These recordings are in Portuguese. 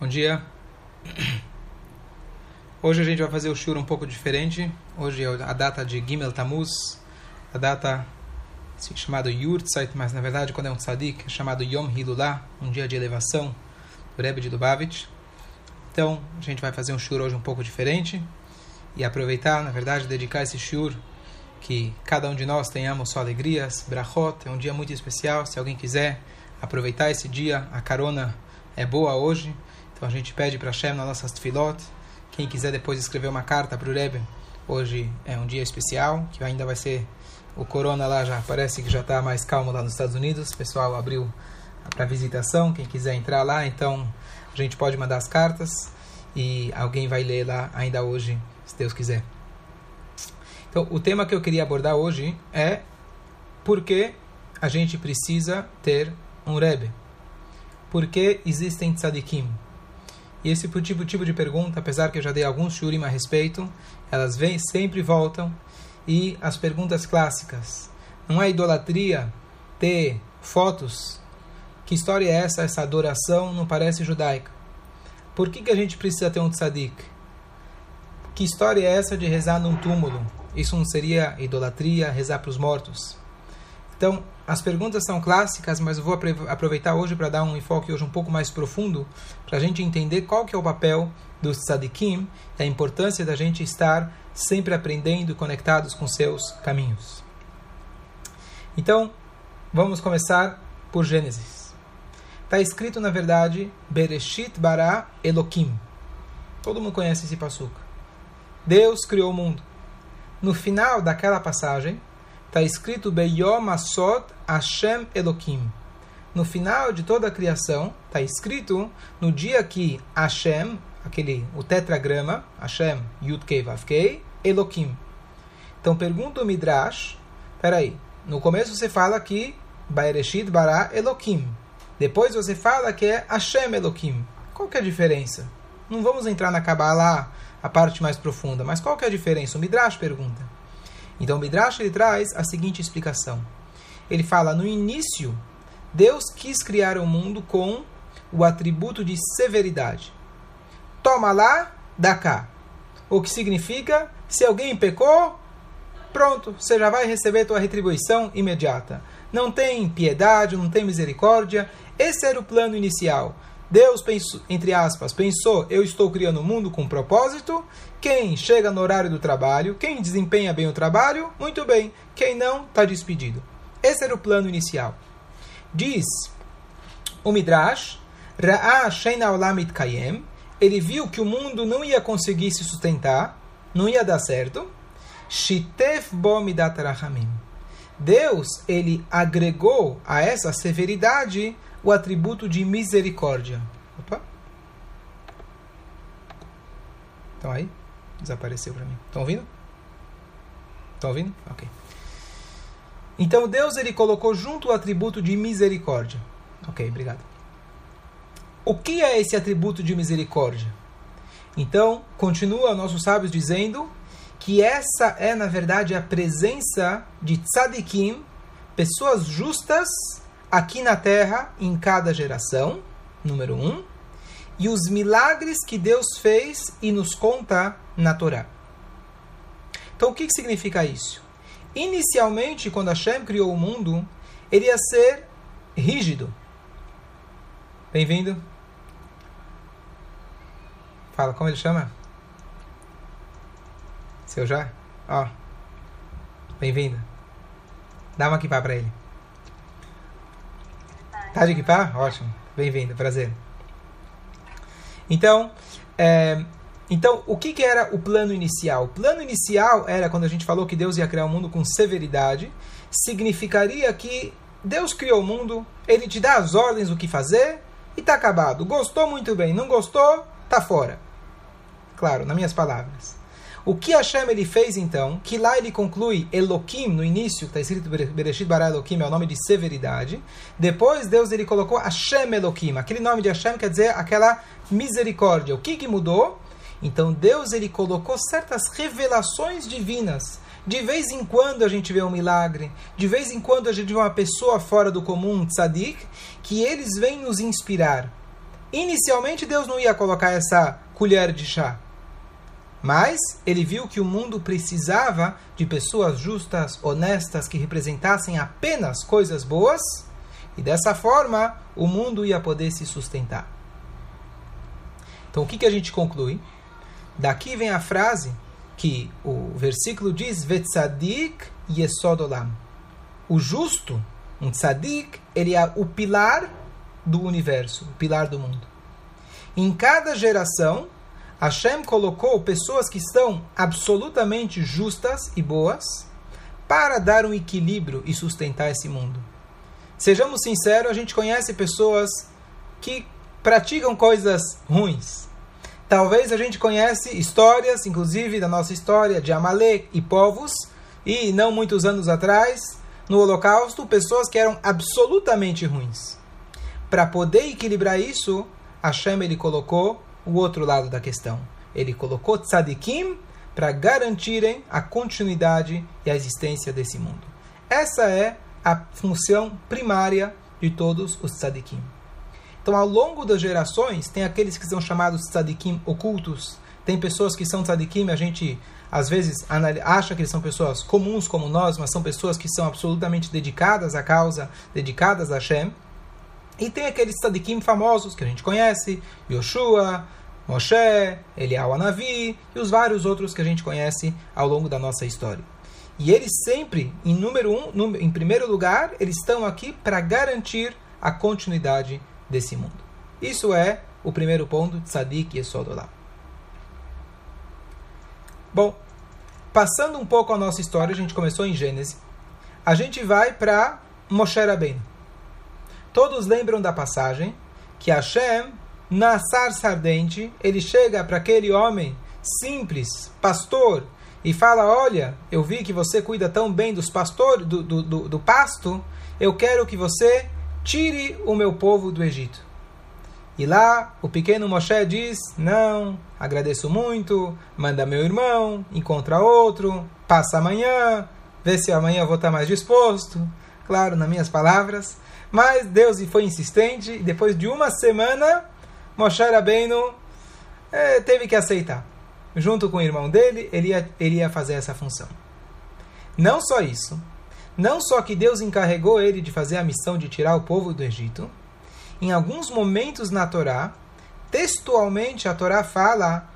Bom dia. Hoje a gente vai fazer o shur um pouco diferente. Hoje é a data de Gimel Tammuz, a data chamada Yurtzeit, mas na verdade quando é um tzadik é chamado Yom Hilulah, um dia de elevação do Rebbe de Lubavitch. Então a gente vai fazer um shur hoje um pouco diferente e aproveitar, na verdade, dedicar esse shur que cada um de nós tenhamos só alegrias, brachot, é um dia muito especial. Se alguém quiser aproveitar esse dia, a carona é boa hoje. Então a gente pede para Hashem nas nossas tefilot. Quem quiser depois escrever uma carta para o Rebbe, hoje é um dia especial, que ainda vai ser o corona lá já parece que já está mais calmo lá nos Estados Unidos. O pessoal abriu para visitação. Quem quiser entrar lá, então a gente pode mandar as cartas e alguém vai ler lá ainda hoje, se Deus quiser. Então, o tema que eu queria abordar hoje é por que a gente precisa ter um Rebbe. Por que existem tzadikim? E esse tipo, tipo de pergunta, apesar que eu já dei alguns shurim a respeito, elas vêm, sempre voltam. E as perguntas clássicas. Não é idolatria ter fotos? Que história é essa? Essa adoração não parece judaica. Por que, que a gente precisa ter um tzadik? Que história é essa de rezar num túmulo? Isso não seria idolatria, rezar para os mortos? Então, as perguntas são clássicas, mas eu vou aproveitar hoje para dar um enfoque hoje um pouco mais profundo, para a gente entender qual que é o papel dos tzadikim e a importância da gente estar sempre aprendendo e conectados com seus caminhos. Então, vamos começar por Gênesis. Está escrito, na verdade, Bereshit bara Elokim. Todo mundo conhece esse passuca. Deus criou o mundo. No final daquela passagem, está escrito Beyom Asot Hashem Elokim. No final de toda a criação, está escrito no dia que Hashem, aquele, o tetragrama, Hashem Yudkei Vavkei, Elokim. Então pergunta o Midrash, peraí, no começo você fala que Baereshit bara Elokim. Depois você fala que é Hashem Elokim. Qual que é a diferença? Não vamos entrar na Kabbalah a parte mais profunda. Mas qual que é a diferença? O Midrash pergunta. Então o Midrash ele traz a seguinte explicação. Ele fala, no início, Deus quis criar o mundo com o atributo de severidade. Toma lá, dá cá. O que significa, se alguém pecou, pronto, você já vai receber tua retribuição imediata. Não tem piedade, não tem misericórdia. Esse era o plano inicial. Deus, pensou, entre aspas, pensou: eu estou criando o um mundo com propósito. Quem chega no horário do trabalho, quem desempenha bem o trabalho, muito bem. Quem não, está despedido. Esse era o plano inicial. Diz o Midrash: Ra'a Kayem. Ele viu que o mundo não ia conseguir se sustentar, não ia dar certo. Shitef bo midat Deus, ele agregou a essa severidade o atributo de misericórdia. Opa. Estão aí? Desapareceu para mim. Estão ouvindo? Estão ouvindo? Ok. Então Deus ele colocou junto o atributo de misericórdia. Ok, obrigado. O que é esse atributo de misericórdia? Então, continua nossos sábios dizendo que essa é, na verdade, a presença de tzadikim, pessoas justas aqui na terra em cada geração, número um, e os milagres que Deus fez e nos conta na Torá. Então, o que, significa isso? Inicialmente, quando Hashem criou o mundo, ele ia ser rígido. Bem-vindo. Fala, como ele chama? Seu já? Ó. Bem-vindo. Dá uma equipar para ele. Tá de equipar? Ótimo. Bem-vindo, prazer. Então, é, então, o que, que era o plano inicial? O plano inicial era quando a gente falou que Deus ia criar o mundo com severidade, significaria que Deus criou o mundo, ele te dá as ordens do que fazer e está acabado. Gostou muito bem, não gostou, tá fora. Claro, nas minhas palavras. O que Hashem ele fez então? Que lá ele conclui Eloquim no início, está escrito Bereshit bara Eloquim, é o nome de severidade. Depois Deus ele colocou Hashem Eloquim. Aquele nome de Hashem quer dizer aquela misericórdia. O que, que mudou? Então Deus ele colocou certas revelações divinas. De vez em quando a gente vê um milagre, de vez em quando a gente vê uma pessoa fora do comum, tzadik, que eles vêm nos inspirar. Inicialmente Deus não ia colocar essa colher de chá. Mas ele viu que o mundo precisava de pessoas justas, honestas, que representassem apenas coisas boas, e dessa forma o mundo ia poder se sustentar. Então o que, que a gente conclui? Daqui vem a frase que o versículo diz: Vetzadik yesodolam. O justo, um tzadik, ele é o pilar do universo, o pilar do mundo. Em cada geração, Hashem colocou pessoas que são absolutamente justas e boas para dar um equilíbrio e sustentar esse mundo. Sejamos sinceros, a gente conhece pessoas que praticam coisas ruins. Talvez a gente conhece histórias, inclusive da nossa história, de Amalek e povos, e não muitos anos atrás, no Holocausto, pessoas que eram absolutamente ruins. Para poder equilibrar isso, Hashem ele colocou o outro lado da questão. Ele colocou tzadikim para garantirem a continuidade e a existência desse mundo. Essa é a função primária de todos os tzadikim. Então, ao longo das gerações, tem aqueles que são chamados tzadikim ocultos. Tem pessoas que são tzadikim, a gente às vezes acha que eles são pessoas comuns como nós, mas são pessoas que são absolutamente dedicadas à causa, dedicadas a Hashem. E tem aqueles tzadikim famosos que a gente conhece, Yoshua, Moshe, Eliyahu Anavi e os vários outros que a gente conhece ao longo da nossa história. E eles sempre, em número um, em primeiro lugar, eles estão aqui para garantir a continuidade desse mundo. Isso é o primeiro ponto de Tzadik e Esodolá. Bom, passando um pouco a nossa história, a gente começou em Gênesis. A gente vai para Moshe Rabbeinu. Todos lembram da passagem que Hashem, na sarça ardente, ele chega para aquele homem simples, pastor, e fala: Olha, eu vi que você cuida tão bem dos pastores, do, do, do, do pasto, eu quero que você tire o meu povo do Egito. E lá o pequeno Moshe diz: Não, agradeço muito, manda meu irmão, encontra outro, passa amanhã, vê se amanhã eu vou estar mais disposto. Claro, nas minhas palavras. Mas Deus foi insistente e depois de uma semana, Moshe Rabbeinu é, teve que aceitar. Junto com o irmão dele, ele ia, ele ia fazer essa função. Não só isso, não só que Deus encarregou ele de fazer a missão de tirar o povo do Egito, em alguns momentos na Torá, textualmente a Torá fala.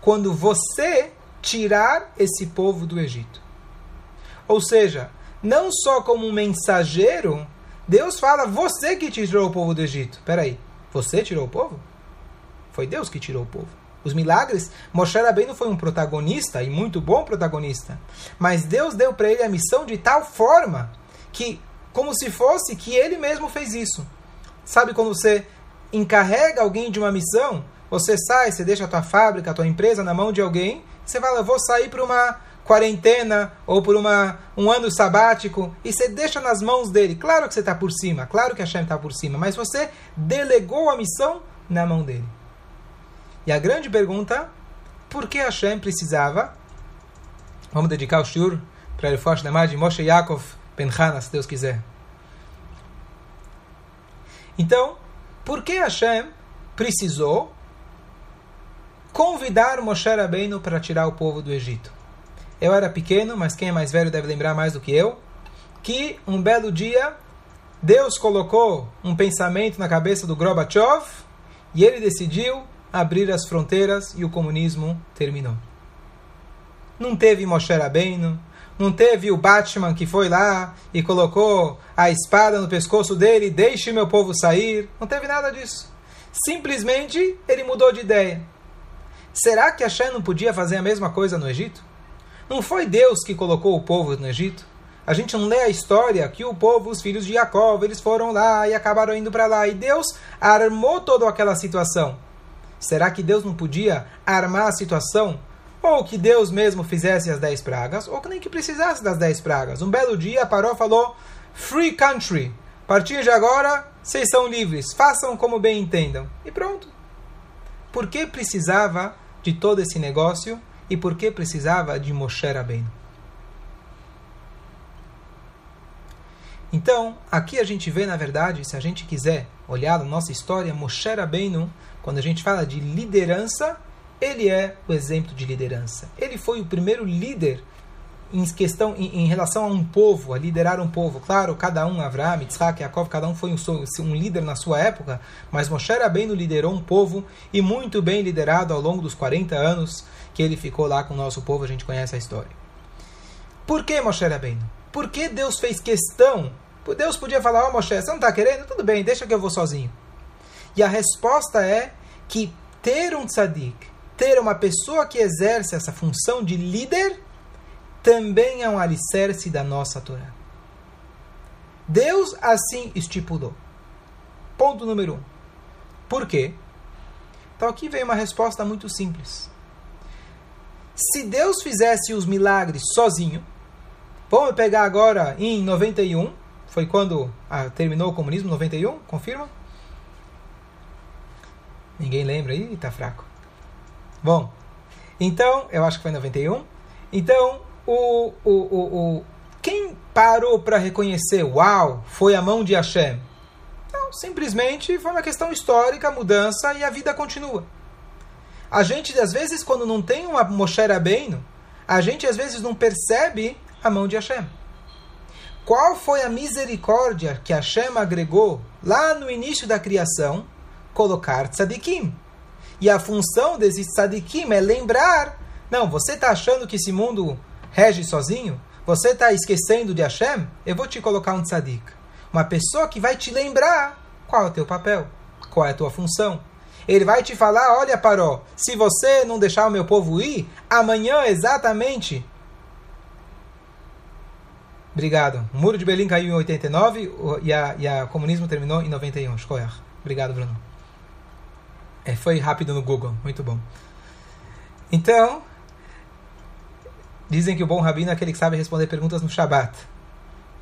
Quando você tirar esse povo do Egito. Ou seja, não só como um mensageiro, Deus fala, você que tirou o povo do Egito. Peraí, você tirou o povo? Foi Deus que tirou o povo. Os milagres, Moshe Rabbeinu foi um protagonista e muito bom protagonista. Mas Deus deu para ele a missão de tal forma que, como se fosse que ele mesmo fez isso. Sabe quando você encarrega alguém de uma missão, você sai, você deixa a tua fábrica, a tua empresa na mão de alguém, você fala, eu vou sair para uma quarentena ou por uma, um ano sabático e você deixa nas mãos dele. Claro que você está por cima, claro que Hashem está por cima, mas você delegou a missão na mão dele. E a grande pergunta, por que Hashem precisava? Vamos dedicar o shur para ele forte da de Moshe Yaakov Penhana, se Deus quiser. Então, por que Hashem precisou convidar Moshe Rabbeinu para tirar o povo do Egito? Eu era pequeno, mas quem é mais velho deve lembrar mais do que eu, que um belo dia Deus colocou um pensamento na cabeça do Gorbachev e ele decidiu abrir as fronteiras e o comunismo terminou. Não teve Moshe Rabbeinu, não teve o Batman que foi lá e colocou a espada no pescoço dele, deixe meu povo sair. Não teve nada disso. Simplesmente ele mudou de ideia. Será que Hashem não podia fazer a mesma coisa no Egito? Não foi Deus que colocou o povo no Egito? A gente não lê a história que o povo, os filhos de Jacob, eles foram lá e acabaram indo para lá. E Deus armou toda aquela situação. Será que Deus não podia armar a situação? Ou que Deus mesmo fizesse as dez pragas, ou que nem que precisasse das dez pragas. Um belo dia parou e falou: Free country. A partir de agora, vocês são livres. Façam como bem entendam. E pronto. Por que precisava de todo esse negócio? E por que precisava de Moshe Rabbeinu? Então, aqui a gente vê, na verdade, se a gente quiser olhar a nossa história, Moshe Rabbeinu, quando a gente fala de liderança, ele é o exemplo de liderança. Ele foi o primeiro líder em questão em, em, relação a um povo, a liderar um povo. Claro, cada um, Avraham, Yitzhak, Yaakov, cada um foi um, um líder na sua época, mas Moshe Rabbeinu liderou um povo e muito bem liderado ao longo dos 40 anos que ele ficou lá com o nosso povo, a gente conhece a história. Por que Moshe Rabbeinu? Por que Deus fez questão? Deus podia falar, ó oh, Moshe, você não está querendo? Tudo bem, deixa que eu vou sozinho. E a resposta é que ter um tzadik, ter uma pessoa que exerce essa função de líder, também é um alicerce da nossa Torá. Deus assim estipulou. Ponto número um. Por quê? Então aqui vem uma resposta muito simples. Se Deus fizesse os milagres sozinho, vamos pegar agora em 91, foi quando ah, terminou o comunismo, 91, confirma? Ninguém lembra aí? Tá fraco. Bom, então, eu acho que foi 91. Então, o, o, o, o quem parou para reconhecer, uau, foi a mão de Hashem? Não, simplesmente foi uma questão histórica, mudança e a vida continua. A gente, às vezes, quando não tem uma Moshe Rabbeinu, a gente, às vezes, não percebe a mão de Hashem. Qual foi a misericórdia que Hashem agregou lá no início da criação? Colocar tzadikim. E a função desses tzadikim é lembrar, não, você está achando que esse mundo rege sozinho? Você está esquecendo de Hashem? Eu vou te colocar um tzadik. Uma pessoa que vai te lembrar qual é o teu papel, qual é a tua função. Ele vai te falar, olha Paró, se você não deixar o meu povo ir, amanhã exatamente... Obrigado. O muro de Berlim caiu em 89 e a, e a comunismo terminou em 91. Obrigado, Bruno. É, foi rápido no Google. Muito bom. Então, Dizem que o bom rabino é aquele que sabe responder perguntas no Shabat,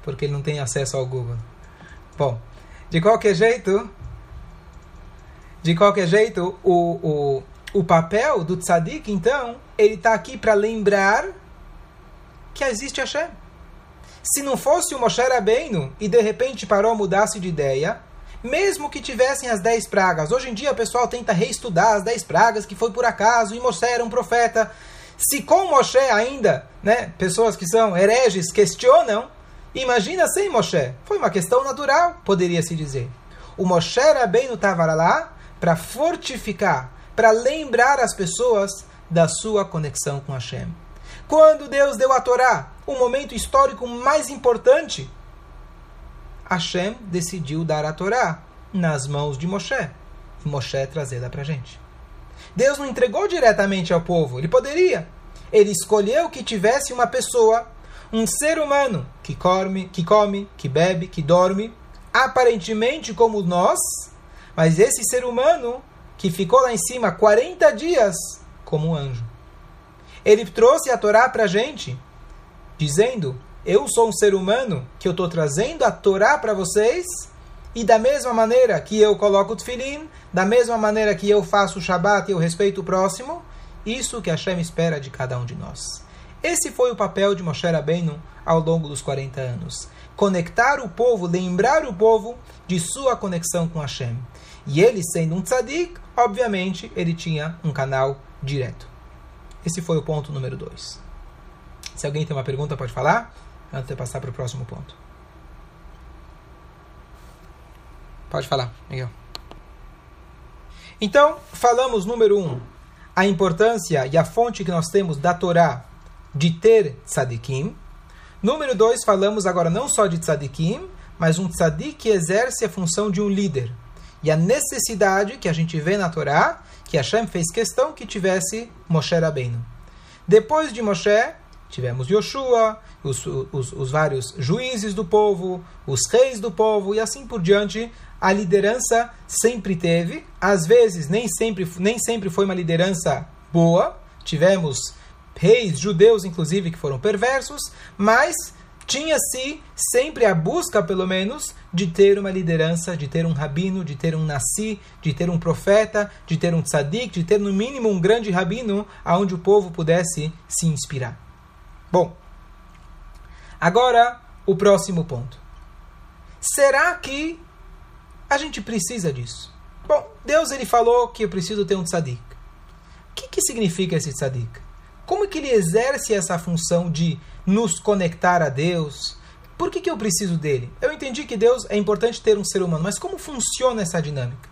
porque ele não tem acesso ao Google. Bom, de qualquer jeito, de qualquer jeito, o, o, o papel do tzadik, então, ele está aqui para lembrar que existe Hashem. Se não fosse o Moshe Rabbeinu e de repente parou mudasse de ideia, mesmo que tivessem as dez pragas, hoje em dia o pessoal tenta reestudar as dez pragas que foi por acaso e Moshe era um profeta. Se com Moshe ainda, né, pessoas que são hereges questionam, imagina sem Moshe. Foi uma questão natural, poderia se dizer. O Moshe Rabbeinu estava lá para fortificar, para lembrar as pessoas da sua conexão com Hashem. Quando Deus deu a Torá, o momento histórico mais importante, Hashem decidiu dar a Torá nas mãos de Moshe. E Moshe trazê-la para a gente. Deus não entregou diretamente ao povo, ele poderia. Ele escolheu que tivesse uma pessoa, um ser humano, que come, que come, que bebe, que dorme, aparentemente como nós, mas esse ser humano que ficou lá em cima 40 dias como um anjo. Ele trouxe a Torá para a gente, dizendo: Eu sou um ser humano que eu estou trazendo a Torá para vocês e da mesma maneira que eu coloco o tefilim, da mesma maneira que eu faço o Shabat e eu respeito o próximo, isso que Hashem espera de cada um de nós. Esse foi o papel de Moshe Rabbeinu ao longo dos 40 anos. Conectar o povo, lembrar o povo de sua conexão com Hashem. E ele, sendo um tzadik, obviamente, ele tinha um canal direto. Esse foi o ponto número 2. Se alguém tem uma pergunta, pode falar, antes de passar para o próximo ponto. Pode falar, Miguel. Então, falamos, número um, a importância e a fonte que nós temos da Torá de ter tzadikim. Número dois, falamos agora não só de tzadikim, mas um tzadik que exerce a função de um líder. E a necessidade que a gente vê na Torá, que Hashem fez questão que tivesse Moshe Rabbeinu. Depois de Moshe, tivemos Yoshua, os, os, os vários juízes do povo, os reis do povo e assim por diante, a liderança sempre teve, às vezes nem sempre, nem sempre foi uma liderança boa. Tivemos reis judeus, inclusive, que foram perversos, mas tinha-se sempre a busca, pelo menos, de ter uma liderança, de ter um rabino, de ter um nasi, de ter um profeta, de ter um tzadik, de ter no mínimo um grande rabino aonde o povo pudesse se inspirar. Bom, agora o próximo ponto. será que a gente precisa disso? Bom, Deus ele falou que eu preciso ter um tzadik. O que, que significa esse tzadik? Como que ele exerce essa função de nos conectar a Deus? Por que, que eu preciso dele? Eu entendi que Deus é importante ter um ser humano, mas como funciona essa dinâmica?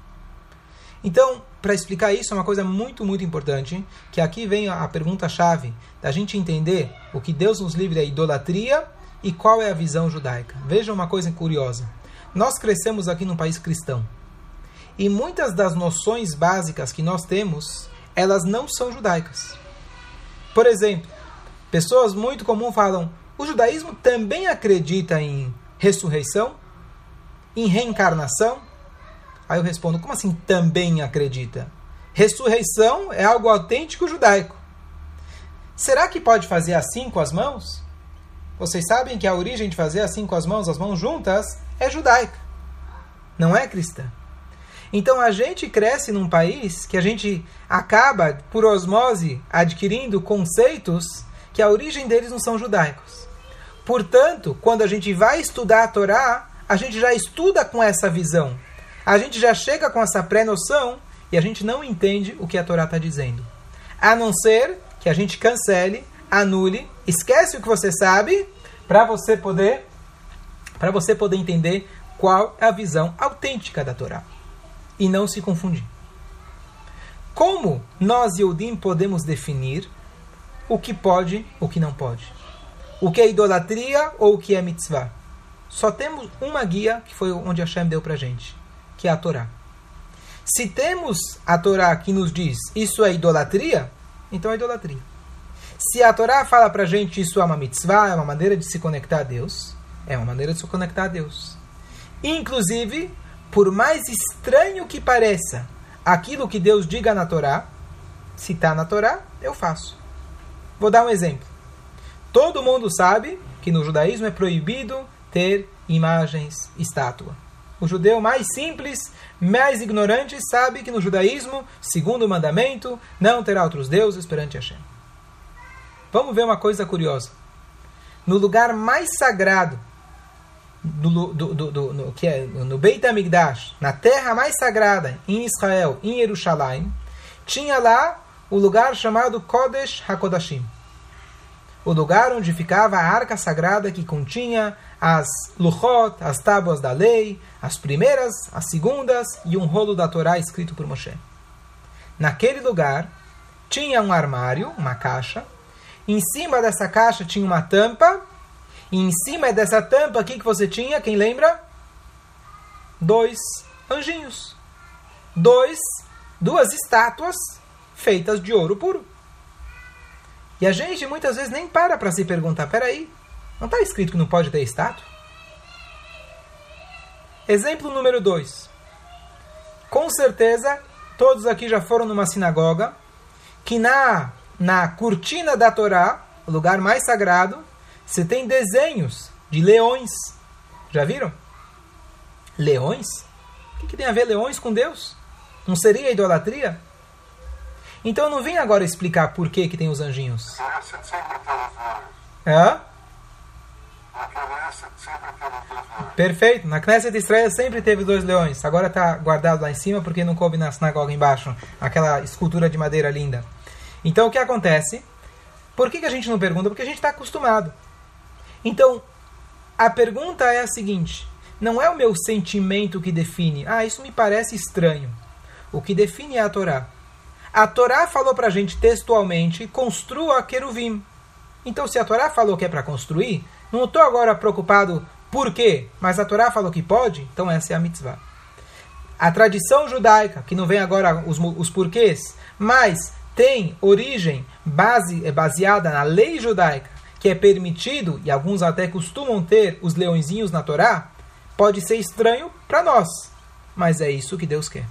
Então, para explicar isso, é uma coisa muito, muito importante, que aqui vem a pergunta-chave da gente entender o que Deus nos livre da idolatria e qual é a visão judaica. Veja uma coisa curiosa. Nós crescemos aqui num país cristão. E muitas das noções básicas que nós temos, elas não são judaicas. Por exemplo, pessoas muito comuns falam: o judaísmo também acredita em ressurreição, em reencarnação. Aí eu respondo: como assim também acredita? Ressurreição é algo autêntico judaico. Será que pode fazer assim com as mãos? Vocês sabem que a origem de fazer assim com as mãos, as mãos juntas, é judaica, não é cristã. Então a gente cresce num país que a gente acaba, por osmose, adquirindo conceitos que a origem deles não são judaicos. Portanto, quando a gente vai estudar a Torá, a gente já estuda com essa visão. A gente já chega com essa pré-noção e a gente não entende o que a Torá está dizendo. A não ser que a gente cancele, anule, esquece o que você sabe para você poder para você poder entender qual é a visão autêntica da Torá e não se confundir. Como nós, Yehudim, podemos definir o que pode o que não pode? O que é idolatria ou o que é mitzvah? Só temos uma guia, que foi onde Hashem deu para gente, que é a Torá. Se temos a Torá que nos diz isso é idolatria, então é idolatria. Se a Torá fala para gente isso é uma mitzvah, é uma maneira de se conectar a Deus, é uma maneira de se conectar a Deus. Inclusive, por mais estranho que pareça aquilo que Deus diga na Torá, se está na Torá, eu faço. Vou dar um exemplo. Todo mundo sabe que no judaísmo é proibido ter imagens, estátua. O judeu mais simples, mais ignorante, sabe que no judaísmo, segundo o mandamento, não terá outros deuses perante Hashem. Vamos ver uma coisa curiosa. No lugar mais sagrado do, do, do, no, que é no Beit HaMikdash, na terra mais sagrada, em Israel, em Jerusalém, tinha lá o lugar chamado Kodesh HaKodashim. O lugar onde ficava a arca sagrada que continha as luchot, as tábuas da lei, as primeiras, as segundas e um rolo da Torá escrito por Moshe. Naquele lugar tinha um armário, uma caixa. Em cima dessa caixa tinha uma tampa e em cima dessa tampa, o que, que você tinha? Quem lembra? Dois anjinhos. Dois, duas estátuas feitas de ouro puro. E a gente muitas vezes nem para para se perguntar: peraí, não está escrito que não pode ter estátua? Exemplo número dois. Com certeza, todos aqui já foram numa sinagoga que na, na cortina da Torá, o lugar mais sagrado, você tem desenhos de leões. Já viram? Leões? O que, que tem a ver leões com Deus? Não seria idolatria? Então eu não vim agora explicar por que, que tem os anjinhos. É? Perfeito. Na Knesset Israel sempre teve dois leões. Agora está guardado lá em cima porque não coube na sinagoga embaixo. Aquela escultura de madeira linda. Então o que acontece? Por que, que a gente não pergunta? Porque a gente está acostumado. Então, a pergunta é a seguinte: não é o meu sentimento que define, ah, isso me parece estranho. O que define é a Torá. A Torá falou para a gente textualmente: construa queruvim. Então, se a Torá falou que é para construir, não estou agora preocupado por quê, mas a Torá falou que pode, então essa é a mitzvah. A tradição judaica, que não vem agora os, os porquês, mas tem origem base, é baseada na lei judaica, que é permitido, e alguns até costumam ter os leõezinhos na Torá, pode ser estranho para nós, mas é isso que Deus quer.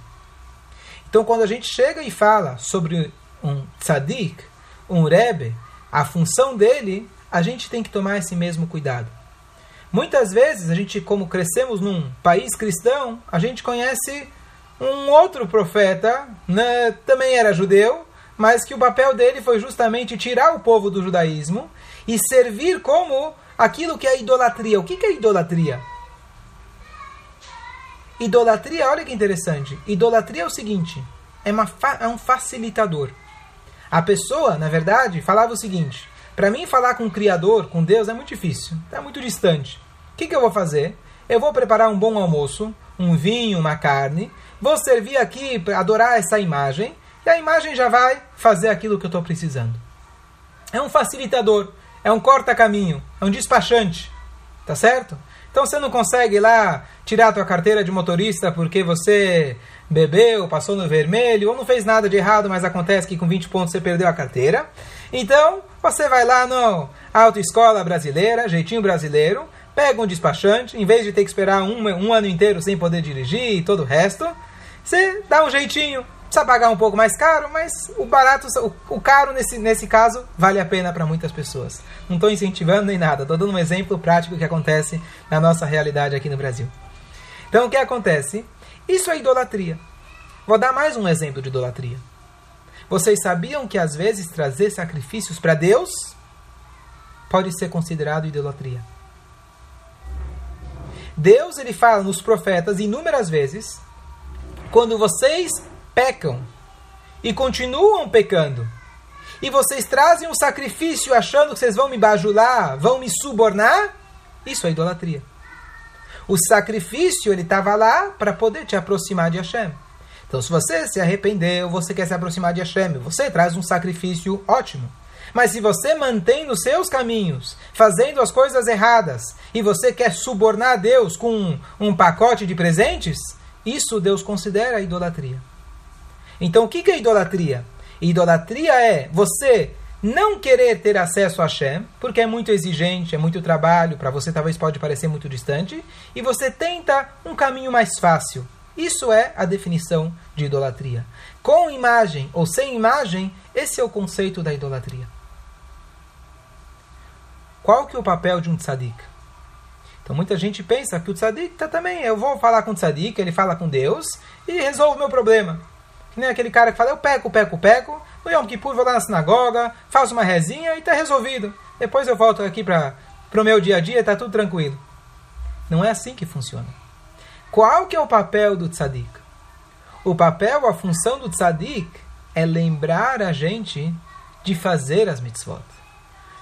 Então, quando a gente chega e fala sobre um tzadik, um rebe, a função dele, a gente tem que tomar esse mesmo cuidado. Muitas vezes, a gente, como crescemos num país cristão, a gente conhece um outro profeta, né, também era judeu, mas que o papel dele foi justamente tirar o povo do judaísmo e servir como aquilo que é idolatria. O que é idolatria? Idolatria, olha que interessante. Idolatria é o seguinte: é, uma é um facilitador. A pessoa, na verdade, falava o seguinte: para mim falar com o Criador, com Deus, é muito difícil, é muito distante. O que, que eu vou fazer? Eu vou preparar um bom almoço, um vinho, uma carne, vou servir aqui para adorar essa imagem, e a imagem já vai fazer aquilo que eu estou precisando. É um facilitador, é um corta-caminho, é um despachante. Tá certo? Então você não consegue lá tirar a tua carteira de motorista porque você bebeu, passou no vermelho ou não fez nada de errado, mas acontece que com 20 pontos você perdeu a carteira. Então, você vai lá no autoescola brasileira, jeitinho brasileiro, pega um despachante, em vez de ter que esperar um, um ano inteiro sem poder dirigir e todo o resto, você dá um jeitinho. Precisa pagar um pouco mais caro, mas o barato, o, o caro nesse, nesse caso, vale a pena para muitas pessoas. Não estou incentivando nem nada, estou dando um exemplo prático que acontece na nossa realidade aqui no Brasil. Então, o que acontece? Isso é idolatria. Vou dar mais um exemplo de idolatria. Vocês sabiam que às vezes trazer sacrifícios para Deus pode ser considerado idolatria? Deus ele fala nos profetas inúmeras vezes quando vocês pecam e continuam pecando, e vocês trazem um sacrifício achando que vocês vão me bajular, vão me subornar, isso é idolatria. O sacrifício ele estava lá para poder te aproximar de Hashem. Então, se você se arrependeu, você quer se aproximar de Hashem, você traz um sacrifício ótimo. Mas se você mantém nos seus caminhos, fazendo as coisas erradas, e você quer subornar Deus com um, um pacote de presentes, isso Deus considera idolatria. Então, o que é idolatria? Idolatria é você não querer ter acesso a Hashem, porque é muito exigente, é muito trabalho, para você talvez pode parecer muito distante, e você tenta um caminho mais fácil. Isso é a definição de idolatria. Com imagem ou sem imagem, esse é o conceito da idolatria. Qual que é o papel de um tzadik? Então muita gente pensa que o tzadik tá também, eu vou falar com o tzadik, ele fala com Deus e resolve o meu problema. Nem aquele cara que fala, eu peco, peco, peco, no Yom Kippur vou lá na sinagoga, faço uma rezinha e está resolvido. Depois eu volto aqui para o meu dia a dia e está tudo tranquilo. Não é assim que funciona. Qual que é o papel do tzadik? O papel, a função do tzadik é lembrar a gente de fazer as mitzvot.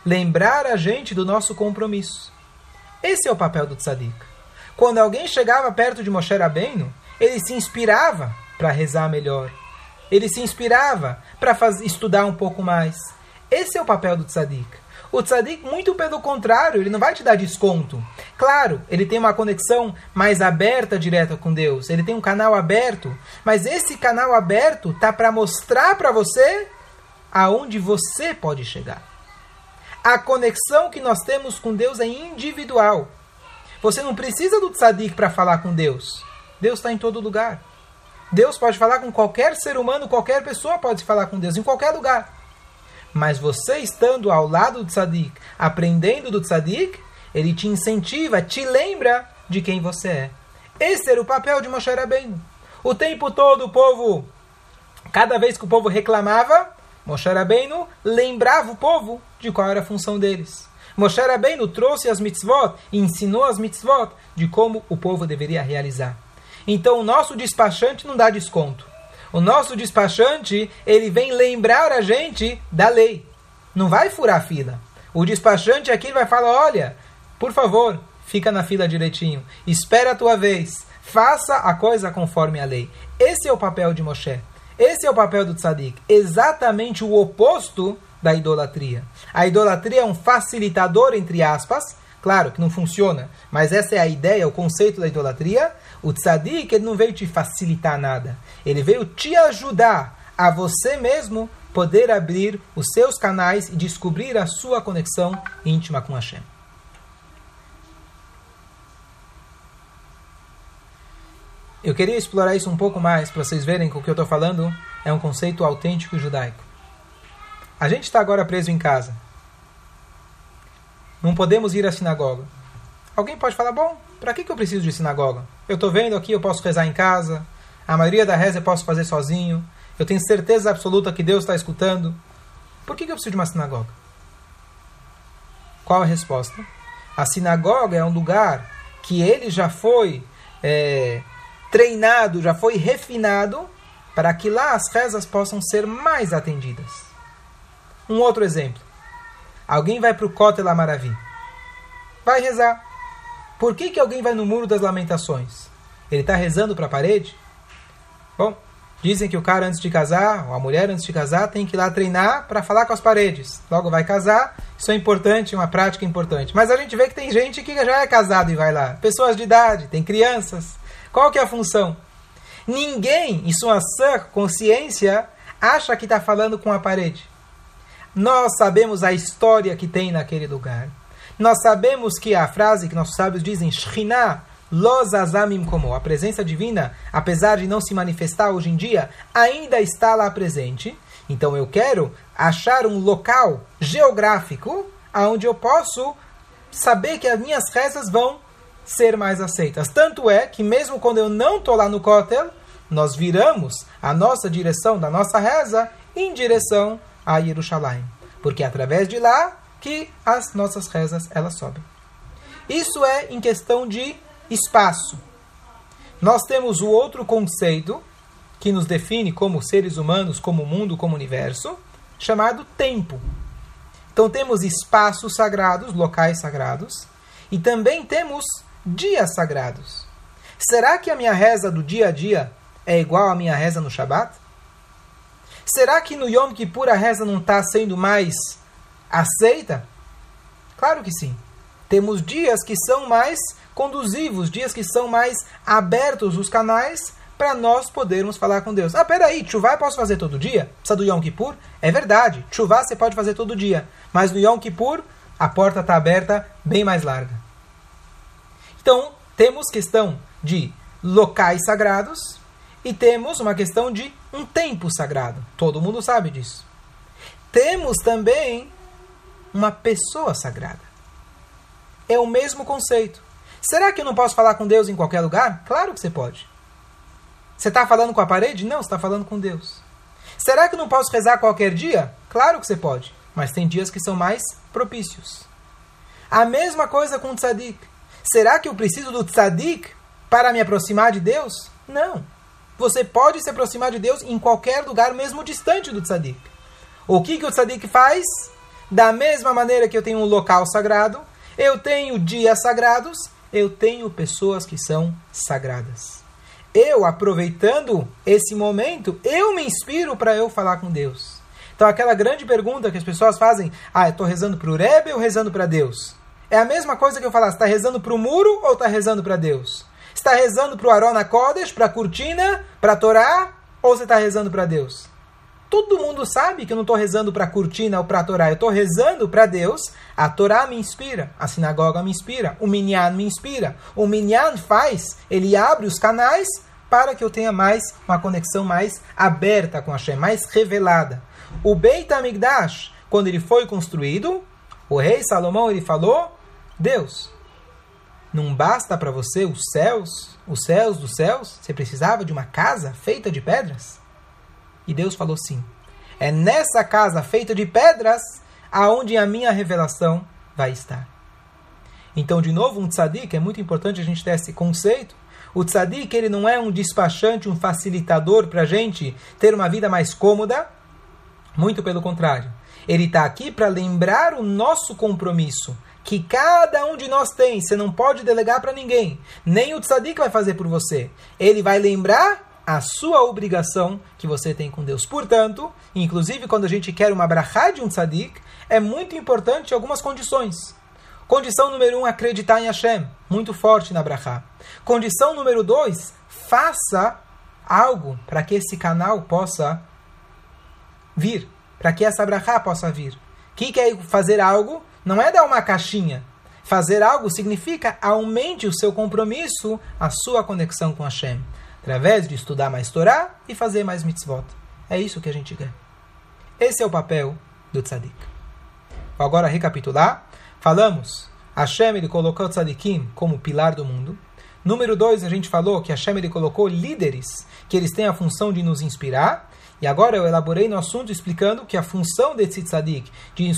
Lembrar a gente do nosso compromisso. Esse é o papel do tzadik. Quando alguém chegava perto de Moshe Rabbeinu, ele se inspirava para rezar melhor. Ele se inspirava para estudar um pouco mais. Esse é o papel do tzadik. O tzadik, muito pelo contrário, ele não vai te dar desconto. Claro, ele tem uma conexão mais aberta, direta com Deus. Ele tem um canal aberto. Mas esse canal aberto tá para mostrar para você aonde você pode chegar. A conexão que nós temos com Deus é individual. Você não precisa do tzadik para falar com Deus. Deus está em todo lugar. Deus pode falar com qualquer ser humano, qualquer pessoa pode falar com Deus em qualquer lugar. Mas você estando ao lado do tzadik, aprendendo do tzadik, ele te incentiva, te lembra de quem você é. Esse era o papel de Moshe Rabbeinu. O tempo todo o povo, cada vez que o povo reclamava, Moshe Rabbeinu lembrava o povo de qual era a função deles. Moshe Rabbeinu trouxe as mitzvot e ensinou as mitzvot de como o povo deveria realizar. Então o nosso despachante não dá desconto. O nosso despachante, ele vem lembrar a gente da lei. Não vai furar a fila. O despachante aqui vai falar: olha, por favor, fica na fila direitinho. Espera a tua vez. Faça a coisa conforme a lei. Esse é o papel de Moshe. Esse é o papel do tzadik. Exatamente o oposto da idolatria. A idolatria é um facilitador, entre aspas. Claro que não funciona, mas essa é a ideia, o conceito da idolatria. O tzadik ele não veio te facilitar nada. Ele veio te ajudar a você mesmo poder abrir os seus canais e descobrir a sua conexão íntima com Hashem. Eu queria explorar isso um pouco mais para vocês verem que o que eu estou falando é um conceito autêntico judaico. A gente está agora preso em casa. Não podemos ir à sinagoga. Alguém pode falar, bom, para que, que eu preciso de sinagoga? Eu estou vendo aqui, eu posso rezar em casa. A maioria da reza eu posso fazer sozinho. Eu tenho certeza absoluta que Deus está escutando. Por que, que eu preciso de uma sinagoga? Qual a resposta? A sinagoga é um lugar que ele já foi é, treinado, já foi refinado para que lá as rezas possam ser mais atendidas. Um outro exemplo. Alguém vai para o Kotel Amaravi. Vai rezar. Por que, que alguém vai no Muro das Lamentações? Ele está rezando para a parede? Bom, dizem que o cara antes de casar, ou a mulher antes de casar, tem que ir lá treinar para falar com as paredes. Logo vai casar, isso é importante, uma prática importante. Mas a gente vê que tem gente que já é casado e vai lá. Pessoas de idade, tem crianças. Qual que é a função? Ninguém, em sua sã consciência, acha que está falando com a parede. Nós sabemos a história que tem naquele lugar. Nós sabemos que a frase que nossos sábios dizem, Shekhinah, Los Azamim como a presença divina, apesar de não se manifestar hoje em dia, ainda está lá presente. Então eu quero achar um local geográfico onde eu posso saber que as minhas rezas vão ser mais aceitas. Tanto é que mesmo quando eu não estou lá no Kotel, nós viramos a nossa direção da nossa reza em direção a Jerusalém. Porque através de lá que as nossas rezas elas sobem. Isso é em questão de espaço. Nós temos o outro conceito que nos define como seres humanos, como mundo, como universo, chamado tempo. Então temos espaços sagrados, locais sagrados, e também temos dias sagrados. Será que a minha reza do dia a dia é igual à minha reza no Shabat? Será que no Yom Kippur a reza não está sendo mais aceita? Claro que sim. Temos dias que são mais conduzivos, dias que são mais abertos os canais para nós podermos falar com Deus. Ah, peraí, chuvá eu posso fazer todo dia? Precisa do Yom Kippur? É verdade, chuvá você pode fazer todo dia. Mas no Yom Kippur, a porta está aberta bem mais larga. Então, temos questão de locais sagrados e temos uma questão de um tempo sagrado. Todo mundo sabe disso. Temos também uma pessoa sagrada. É o mesmo conceito. Será que eu não posso falar com Deus em qualquer lugar? Claro que você pode. Você está falando com a parede? Não, você está falando com Deus. Será que eu não posso rezar qualquer dia? Claro que você pode. Mas tem dias que são mais propícios. A mesma coisa com o tzadik. Será que eu preciso do tzadik para me aproximar de Deus? Não. Você pode se aproximar de Deus em qualquer lugar, mesmo distante do tzadik. O que, que o tzadik faz? Da mesma maneira que eu tenho um local sagrado, eu tenho dias sagrados, eu tenho pessoas que são sagradas. Eu, aproveitando esse momento, eu me inspiro para eu falar com Deus. Então, aquela grande pergunta que as pessoas fazem: ah, eu estou rezando para o Rebbe ou rezando para Deus? É a mesma coisa que eu falar, está rezando para o muro ou está rezando para Deus? Está rezando para o Arona Kodesh, para a cortina, para a Torá, ou você está rezando para Deus? Todo mundo sabe que eu não estou rezando para a cortina ou para a Torá, eu estou rezando para Deus. A Torá me inspira, a sinagoga me inspira, o Minyan me inspira. O Minyan faz, ele abre os canais para que eu tenha mais uma conexão mais aberta com a Hashem, mais revelada. O Beit HaMikdash, quando ele foi construído, o rei Salomão ele falou Deus, não basta para você os céus, os céus dos céus? Você precisava de uma casa feita de pedras? E Deus falou sim. É nessa casa feita de pedras aonde a minha revelação vai estar. Então, de novo, um tzadik, é muito importante a gente ter esse conceito. O tzadik, ele não é um despachante, um facilitador para a gente ter uma vida mais cômoda. Muito pelo contrário. Ele está aqui para lembrar o nosso compromisso que cada um de nós tem. Você não pode delegar para ninguém. Nem o tzadik vai fazer por você. Ele vai lembrar a sua obrigação que você tem com Deus. Portanto, inclusive quando a gente quer uma brachá de um tzadik, é muito importante algumas condições. Condição número um, acreditar em Hashem. Muito forte na brachá. Condição número dois, faça algo para que esse canal possa vir. Para que essa brachá possa vir. O que, que é fazer algo? Não é dar uma caixinha. Fazer algo significa aumente o seu compromisso, a sua conexão com Hashem. Através de estudar mais Torá e fazer mais mitzvot. É isso que a gente quer. Esse é o papel do tzadik. Vou agora recapitular. Falamos, Hashem ele colocou o tzadikim como pilar do mundo. Número dois, a gente falou que Hashem ele colocou líderes que eles têm a função de nos inspirar. E agora eu elaborei no assunto explicando que a função desse tzadik, de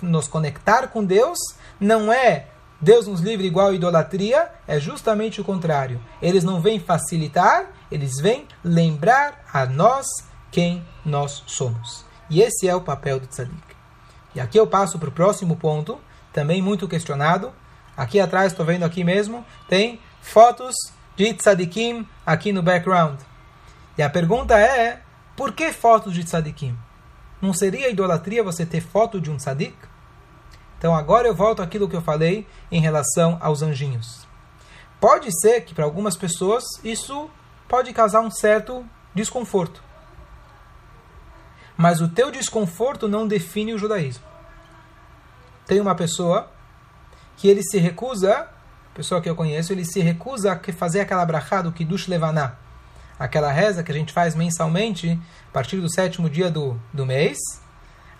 nos conectar com Deus, não é Deus nos livre igual a idolatria, é justamente o contrário. Eles não vêm facilitar, eles vêm lembrar a nós quem nós somos. E esse é o papel do tzadik. E aqui eu passo para o próximo ponto, também muito questionado. Aqui atrás, estou vendo aqui mesmo, tem fotos de tzadikim aqui no background. E a pergunta é, por que fotos de tzadikim? Não seria idolatria você ter foto de um tzadik? Então agora eu volto àquilo que eu falei em relação aos anjinhos. Pode ser que para algumas pessoas isso pode causar um certo desconforto. Mas o teu desconforto não define o judaísmo. Tem uma pessoa que ele se recusa, pessoa que eu conheço, ele se recusa a fazer aquela brachá do Kiddush Levaná, aquela reza que a gente faz mensalmente a partir do sétimo dia do, do mês,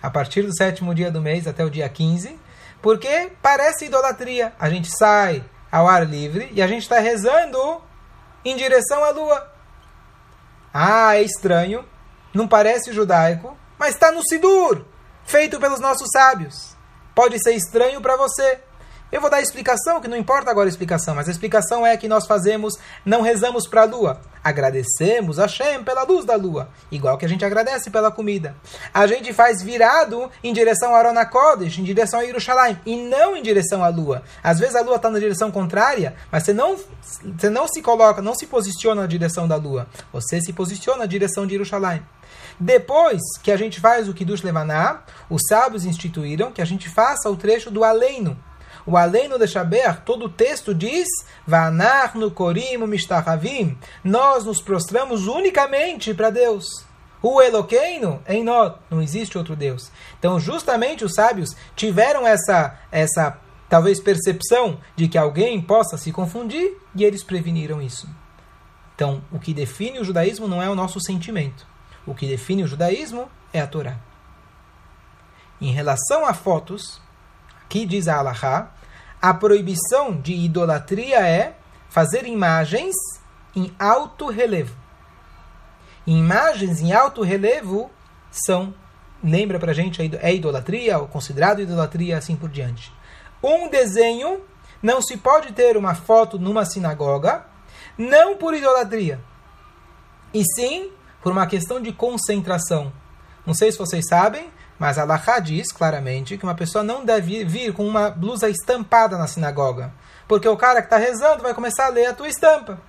a partir do sétimo dia do mês até o dia 15, porque parece idolatria. A gente sai ao ar livre e a gente está rezando em direção à lua. Ah, é estranho, não parece judaico, mas está no Sidur, feito pelos nossos sábios. Pode ser estranho para você. Eu vou dar a explicação, que não importa agora a explicação, mas a explicação é que nós fazemos, não rezamos para a lua. Agradecemos a Shem pela luz da lua, igual que a gente agradece pela comida. A gente faz virado em direção a Arona Kodesh, em direção a Yerushalayim, e não em direção à lua. Às vezes a lua está na direção contrária, mas você não, você não se coloca, não se posiciona na direção da lua. Você se posiciona na direção de Yerushalayim. Depois que a gente faz o Kiddush Levaná, os sábios instituíram que a gente faça o trecho do Aleino. O Aleino de Shaber, todo o texto diz: Vanar no Mishtahavim. Nós nos prostramos unicamente para Deus. O Eloqueino em nós. Não existe outro Deus. Então, justamente os sábios tiveram essa, essa talvez percepção de que alguém possa se confundir e eles preveniram isso. Então, o que define o judaísmo não é o nosso sentimento. O que define o judaísmo é a Torá. Em relação a fotos, aqui diz a Allahá, a proibição de idolatria é fazer imagens em alto relevo. Imagens em alto relevo são, lembra pra gente, é idolatria, ou considerado idolatria, assim por diante. Um desenho, não se pode ter uma foto numa sinagoga, não por idolatria, e sim por uma questão de concentração. Não sei se vocês sabem, mas a Allahá diz claramente que uma pessoa não deve vir com uma blusa estampada na sinagoga. Porque o cara que está rezando vai começar a ler a tua estampa.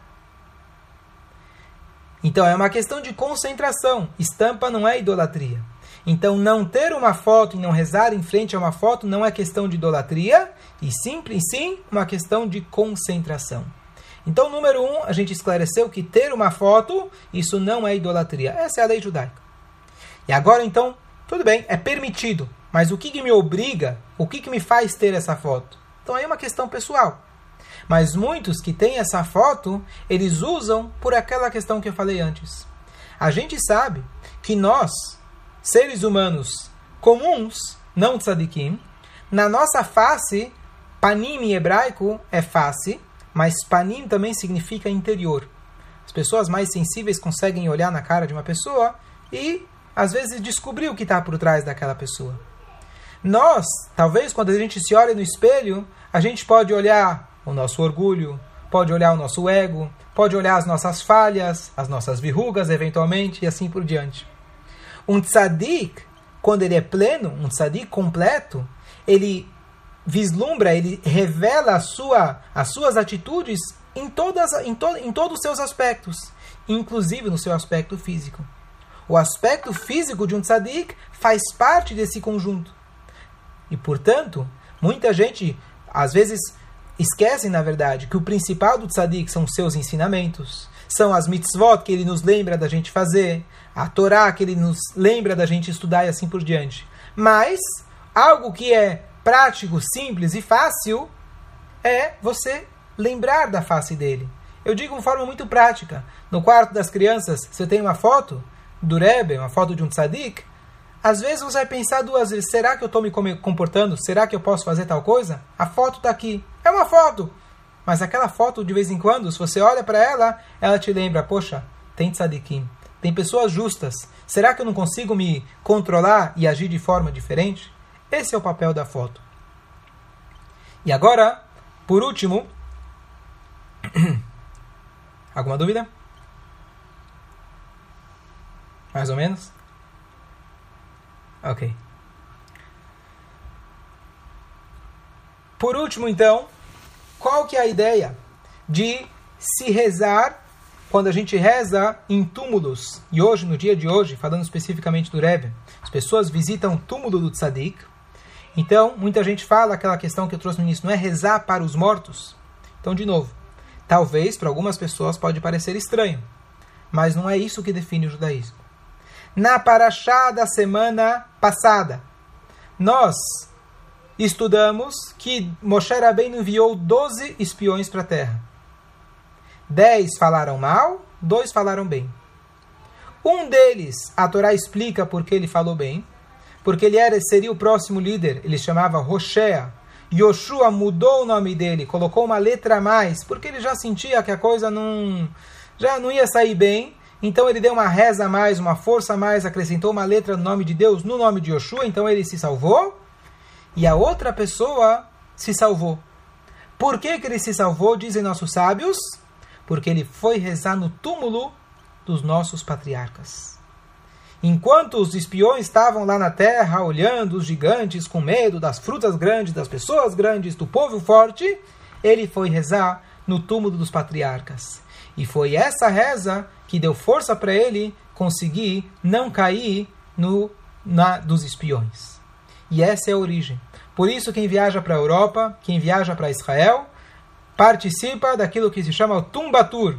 Então é uma questão de concentração. Estampa não é idolatria. Então não ter uma foto e não rezar em frente a uma foto não é questão de idolatria, e sim, e sim uma questão de concentração. Então, número um, a gente esclareceu que ter uma foto, isso não é idolatria. Essa é a lei judaica. E agora, então, tudo bem, é permitido. Mas o que, que me obriga, o que, que me faz ter essa foto? Então, aí é uma questão pessoal. Mas muitos que têm essa foto, eles usam por aquela questão que eu falei antes. A gente sabe que nós, seres humanos comuns, não tzadikim, na nossa face, panim em hebraico é face, mas panim também significa interior. As pessoas mais sensíveis conseguem olhar na cara de uma pessoa e, às vezes, descobrir o que está por trás daquela pessoa. Nós, talvez, quando a gente se olha no espelho, a gente pode olhar o nosso orgulho, pode olhar o nosso ego, pode olhar as nossas falhas, as nossas verrugas, eventualmente, e assim por diante. Um tzadik, quando ele é pleno, um tzadik completo, ele vislumbra, ele revela a sua, as suas atitudes em, todas, em, to, em todos os seus aspectos, inclusive no seu aspecto físico. O aspecto físico de um tzadik faz parte desse conjunto. E, portanto, muita gente, às vezes, esquece, na verdade, que o principal do tzadik são os seus ensinamentos, são as mitzvot que ele nos lembra da gente fazer, a Torá que ele nos lembra da gente estudar e assim por diante. Mas, algo que é prático, simples e fácil é você lembrar da face dele. Eu digo de forma muito prática. No quarto das crianças, você tem uma foto do Rebbe, uma foto de um tzadik, às vezes você vai pensar duas vezes, será que eu estou me comportando? Será que eu posso fazer tal coisa? A foto está aqui. É uma foto! Mas aquela foto, de vez em quando, se você olha para ela, ela te lembra, poxa, tem tzadikim, tem pessoas justas. Será que eu não consigo me controlar e agir de forma diferente? Esse é o papel da foto. E agora, Por último, alguma dúvida? Mais ou menos? Ok. Por último, então, qual que é a ideia de se rezar quando a gente reza em túmulos? E hoje, no dia de hoje, falando especificamente do Rebbe, as pessoas visitam o túmulo do Tzadik. Então, muita gente fala aquela questão que eu trouxe no início, não é rezar para os mortos? Então, de novo, talvez para algumas pessoas pode parecer estranho, mas não é isso que define o judaísmo. Na paraxá da semana passada, nós estudamos que Moshe Rabbeinu enviou 12 espiões para a terra. 10 falaram mal, dois falaram bem. Um deles, a Torá explica porque ele falou bem, porque ele era, seria o próximo líder, ele chamava Roshea. Yoshua mudou o nome dele, colocou uma letra a mais, porque ele já sentia que a coisa não, já não ia sair bem. Então ele deu uma reza a mais, uma força a mais, acrescentou uma letra no nome de Deus, no nome de Yoshua, então ele se salvou e a outra pessoa se salvou. Por que, que ele se salvou, dizem nossos sábios? Porque ele foi rezar no túmulo dos nossos patriarcas. Enquanto os espiões estavam lá na terra olhando os gigantes com medo das frutas grandes, das pessoas grandes, do povo forte, ele foi rezar no túmulo dos patriarcas. E foi essa reza que deu força para ele conseguir não cair no na dos espiões. E essa é a origem. Por isso, quem viaja para a Europa, quem viaja para Israel, participa daquilo que se chama o Tumbatur.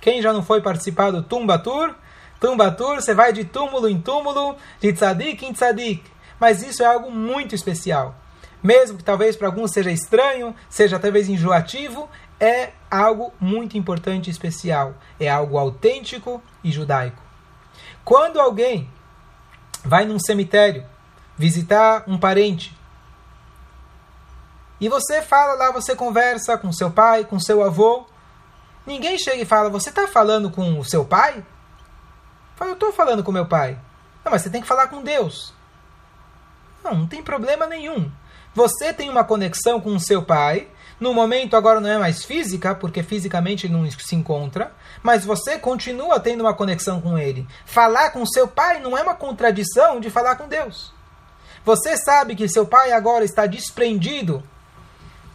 Quem já não foi participar do Tumbatur? Tumbatur, você vai de túmulo em túmulo, de tzadik em tzadik. Mas isso é algo muito especial. Mesmo que talvez para alguns seja estranho, seja talvez enjoativo, é algo muito importante e especial. É algo autêntico e judaico. Quando alguém vai num cemitério visitar um parente e você fala lá, você conversa com seu pai, com seu avô. Ninguém chega e fala, você está falando com o seu pai? Fala, eu estou falando com meu pai. Não, mas você tem que falar com Deus. Não, não tem problema nenhum. Você tem uma conexão com o seu pai. No momento agora não é mais física, porque fisicamente não se encontra, mas você continua tendo uma conexão com ele. Falar com seu pai não é uma contradição de falar com Deus. Você sabe que seu pai agora está desprendido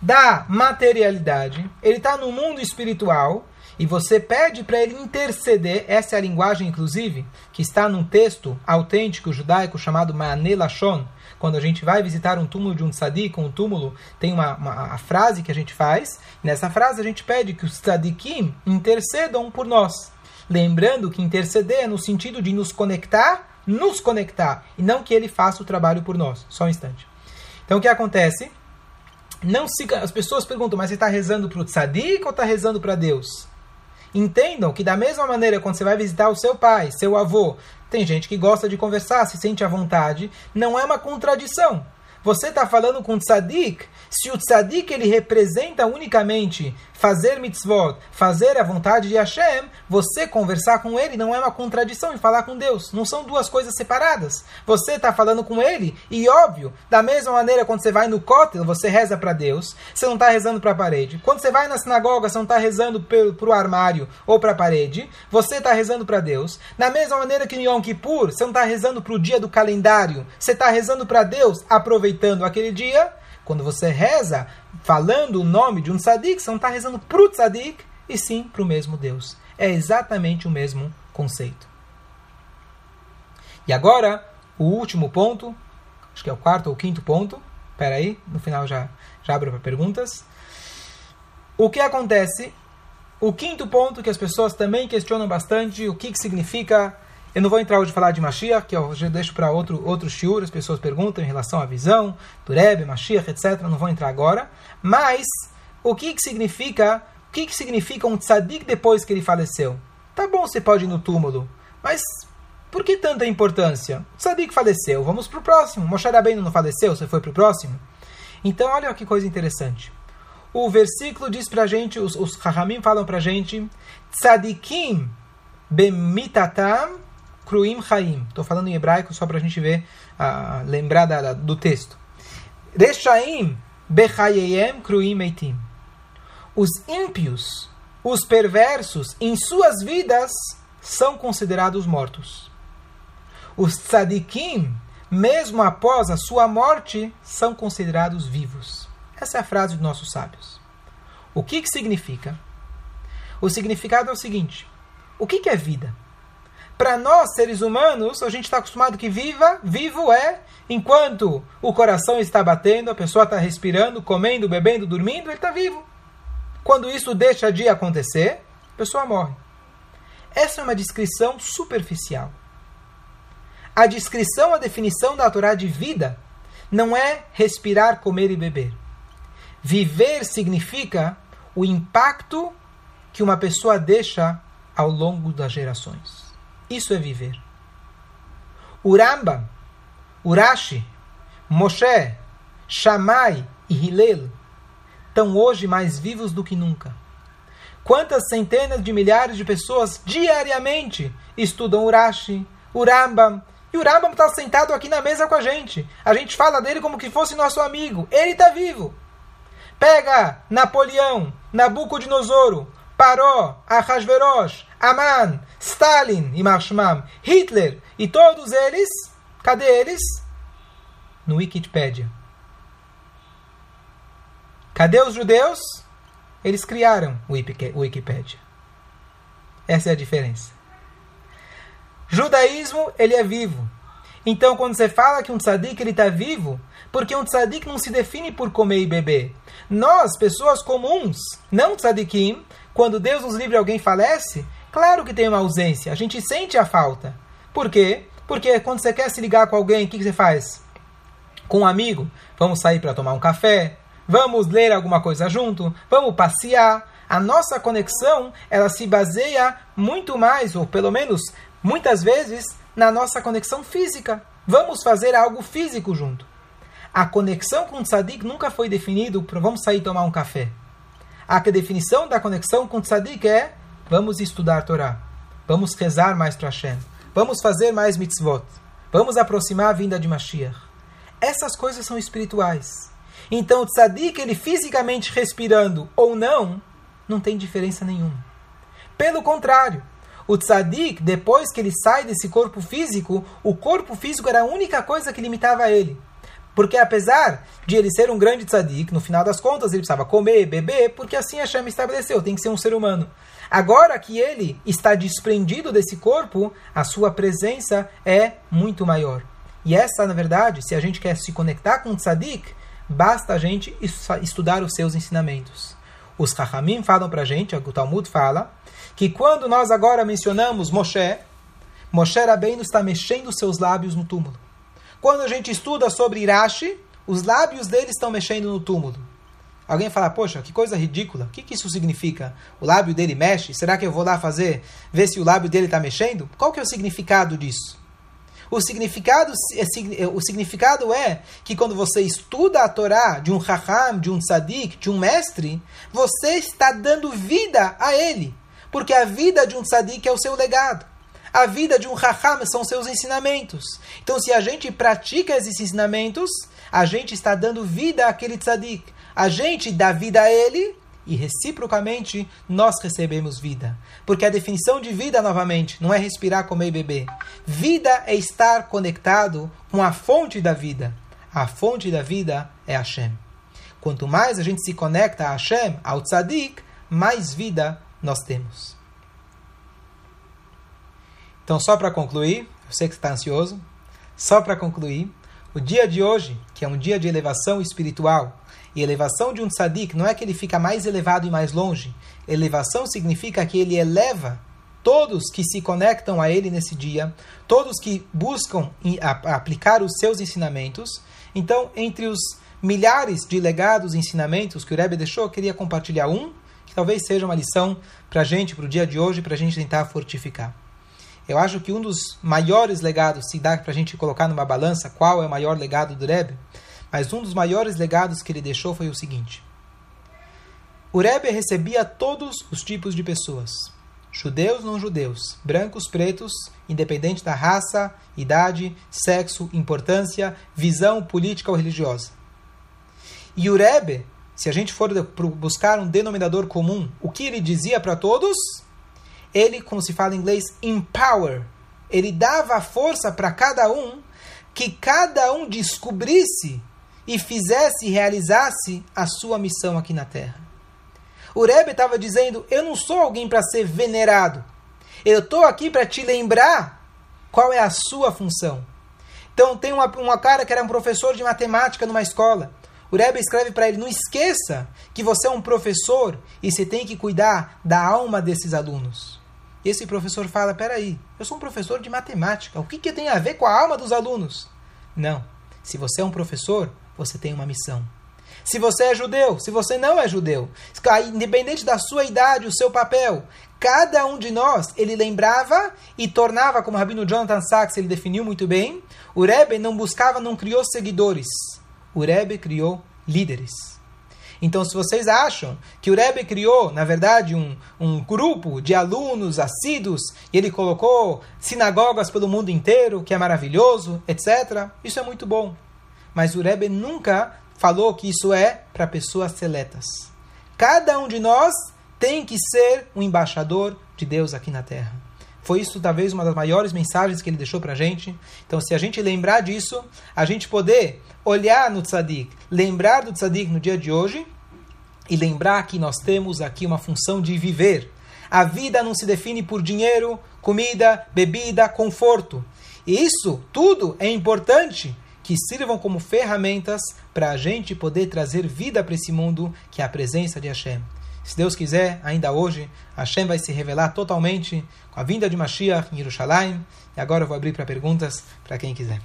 da materialidade, ele está no mundo espiritual e você pede para ele interceder. Essa é a linguagem, inclusive, que está num texto autêntico judaico chamado Ma'ane Lashon. Quando a gente vai visitar um túmulo de um tzadik, um túmulo, tem uma, uma a frase que a gente faz. Nessa frase a gente pede que os tzadikim intercedam por nós. Lembrando que interceder é no sentido de nos conectar, nos conectar, e não que ele faça o trabalho por nós. Só um instante. Então o que acontece? Não se, as pessoas perguntam, mas você está rezando para o tzadik ou está rezando para Deus? Entendam que da mesma maneira quando você vai visitar o seu pai, seu avô, tem gente que gosta de conversar, se sente à vontade, não é uma contradição. Você está falando com o tzadik, se o tzadik ele representa unicamente fazer mitzvot, fazer a vontade de Hashem, você conversar com ele não é uma contradição em falar com Deus. Não são duas coisas separadas. Você está falando com ele e, óbvio, da mesma maneira quando você vai no cótel, você reza para Deus, você não está rezando para a parede. Quando você vai na sinagoga, você não está rezando para o armário ou para a parede, você está rezando para Deus. Da mesma maneira que no Yom Kippur, você não está rezando para o dia do calendário, você está rezando para Deus, aproveitando aquele dia. Quando você reza falando o nome de um tzadik, você não está rezando para o tzadik, e sim para o mesmo Deus. É exatamente o mesmo conceito. E agora, o último ponto, acho que é o quarto ou quinto ponto. Espera aí, no final já, já abro para perguntas. O que acontece? O quinto ponto que as pessoas também questionam bastante, o que, que significa eu não vou entrar hoje falar de Mashiach, que eu já deixo para outro, outro shiur, as pessoas perguntam em relação à visão, Rebbe, Mashiach, etc. Não vou entrar agora. Mas, o que, que significa o que, que significa um tzadik depois que ele faleceu? Tá bom, você pode ir no túmulo, mas por que tanta importância? O tzadik faleceu, vamos para o próximo. Moshe Rabbeinu não faleceu, você foi para o próximo? Então, olha que coisa interessante. O versículo diz para a gente, os, os falam para a gente, tzadikim bemitatam Kruim Chaim. Estou falando em hebraico só para a gente ver, uh, lembrar da, da, do texto. Reshaim Bechayeyem Kruim Eitim. os ímpios, os perversos, em suas vidas, são considerados mortos. Os tzadikim, mesmo após a sua morte, são considerados vivos. Essa é a frase dos nossos sábios. O que, que significa? O significado é o seguinte: o que, que é vida? Para nós, seres humanos, a gente está acostumado que viva, vivo é enquanto o coração está batendo, a pessoa está respirando, comendo, bebendo, dormindo, ele está vivo. Quando isso deixa de acontecer, a pessoa morre. Essa é uma descrição superficial. A descrição, a definição da Torá de vida não é respirar, comer e beber. Viver significa o impacto que uma pessoa deixa ao longo das gerações. Isso é viver. Uramba, Urashi, Moshe, Shammai e Hillel estão hoje mais vivos do que nunca. Quantas centenas de milhares de pessoas diariamente estudam Urashi, Urambam, e o Rambam está sentado aqui na mesa com a gente. A gente fala dele como que fosse nosso amigo. Ele está vivo. Pega Napoleão, Nabucodonosoro, Paró, Ahasverosh, Aman, Stalin e Marshmam, Hitler e todos eles, cadê eles? No Wikipedia. Cadê os judeus? Eles criaram o Wikipedia. Essa é a diferença. Judaísmo, ele é vivo. Então, quando você fala que um tzadik ele está vivo, porque um tzadik não se define por comer e beber. Nós, pessoas comuns, não tzadikim, quando Deus nos livre alguém falece, claro que tem uma ausência, a gente sente a falta. Por quê? Porque quando você quer se ligar com alguém, o que, que você faz? Com um amigo, vamos sair para tomar um café, vamos ler alguma coisa junto, vamos passear. A nossa conexão, ela se baseia muito mais, ou pelo menos muitas vezes, na nossa conexão física. Vamos fazer algo físico junto. A conexão com o tzadik nunca foi definido para vamos sair tomar um café. A definição da conexão com tzadik é vamos estudar a Torá, vamos rezar mais para Hashem, vamos fazer mais mitzvot, vamos aproximar a vinda de Mashiach. Essas coisas são espirituais. Então o tzadik, ele fisicamente respirando ou não, não tem diferença nenhuma. Pelo contrário, o tzadik, depois que ele sai desse corpo físico, o corpo físico era a única coisa que limitava ele. Porque apesar de ele ser um grande tzadik, no final das contas ele precisava comer, beber, porque assim a chama estabeleceu, tem que ser um ser humano. Agora que ele está desprendido desse corpo, a sua presença é muito maior. E essa, na verdade, se a gente quer se conectar com o tzadik, basta a gente estudar os seus ensinamentos. Os Rahamim falam para a gente, o Talmud fala, que quando nós agora mencionamos Moshe, Moshe Rabbeinu está mexendo seus lábios no túmulo. Quando a gente estuda sobre Irashi, os lábios dele estão mexendo no túmulo. Alguém fala, poxa, que coisa ridícula. O que, que isso significa? O lábio dele mexe? Será que eu vou lá fazer, ver se o lábio dele está mexendo? Qual que é o significado disso? O significado, é, o significado é que quando você estuda a Torá de um Raham, de um Tzadik, de um mestre, você está dando vida a ele. Porque a vida de um Tzadik é o seu legado. A vida de um Raham são seus ensinamentos. Então, se a gente pratica esses ensinamentos, a gente está dando vida àquele tzadik. A gente dá vida a ele e reciprocamente nós recebemos vida. Porque a definição de vida, novamente, não é respirar, comer e beber. Vida é estar conectado com a fonte da vida. A fonte da vida é Hashem. Quanto mais a gente se conecta a Hashem, ao tzadik, mais vida nós temos. Então, só para concluir, eu sei que está ansioso, só para concluir, o dia de hoje, que é um dia de elevação espiritual, e elevação de um tzadik não é que ele fica mais elevado e mais longe. Elevação significa que ele eleva todos que se conectam a ele nesse dia, todos que buscam aplicar os seus ensinamentos. Então, entre os milhares de legados e ensinamentos que o Rebbe deixou, eu queria compartilhar um, que talvez seja uma lição para a gente, para o dia de hoje, para a gente tentar fortificar. Eu acho que um dos maiores legados, se dá para a gente colocar numa balança qual é o maior legado do Rebbe, mas um dos maiores legados que ele deixou foi o seguinte. O Rebbe recebia todos os tipos de pessoas, judeus, não judeus, brancos, pretos, independente da raça, idade, sexo, importância, visão política ou religiosa. E o Rebbe se a gente for buscar um denominador comum, o que ele dizia para todos? Ele, como se fala em inglês, empower. Ele dava força para cada um, que cada um descobrisse e fizesse e realizasse a sua missão aqui na Terra. O Rebbe estava dizendo: Eu não sou alguém para ser venerado. Eu estou aqui para te lembrar qual é a sua função. Então, tem uma, uma cara que era um professor de matemática numa escola. O Rebbe escreve para ele: Não esqueça que você é um professor e você tem que cuidar da alma desses alunos. Esse professor fala: Peraí, eu sou um professor de matemática. O que, que tem a ver com a alma dos alunos? Não. Se você é um professor, você tem uma missão. Se você é judeu, se você não é judeu, independente da sua idade, o seu papel, cada um de nós, ele lembrava e tornava, como o Rabino Jonathan Sachs, ele definiu muito bem, o Rebbe não buscava, não criou seguidores. O Rebbe criou líderes. Então, se vocês acham que o Rebbe criou, na verdade, um, um grupo de alunos assíduos e ele colocou sinagogas pelo mundo inteiro, que é maravilhoso, etc., isso é muito bom. Mas o Rebbe nunca falou que isso é para pessoas seletas. Cada um de nós tem que ser um embaixador de Deus aqui na Terra. Foi isso talvez uma das maiores mensagens que ele deixou para a gente. Então, se a gente lembrar disso, a gente poder olhar no tzadik, lembrar do tzadik no dia de hoje e lembrar que nós temos aqui uma função de viver. A vida não se define por dinheiro, comida, bebida, conforto. E isso tudo é importante que sirvam como ferramentas para a gente poder trazer vida para esse mundo, que é a presença de Hashem. Se Deus quiser, ainda hoje, Hashem vai se revelar totalmente com a vinda de Mashiach em Jerusalém. E agora eu vou abrir para perguntas para quem quiser.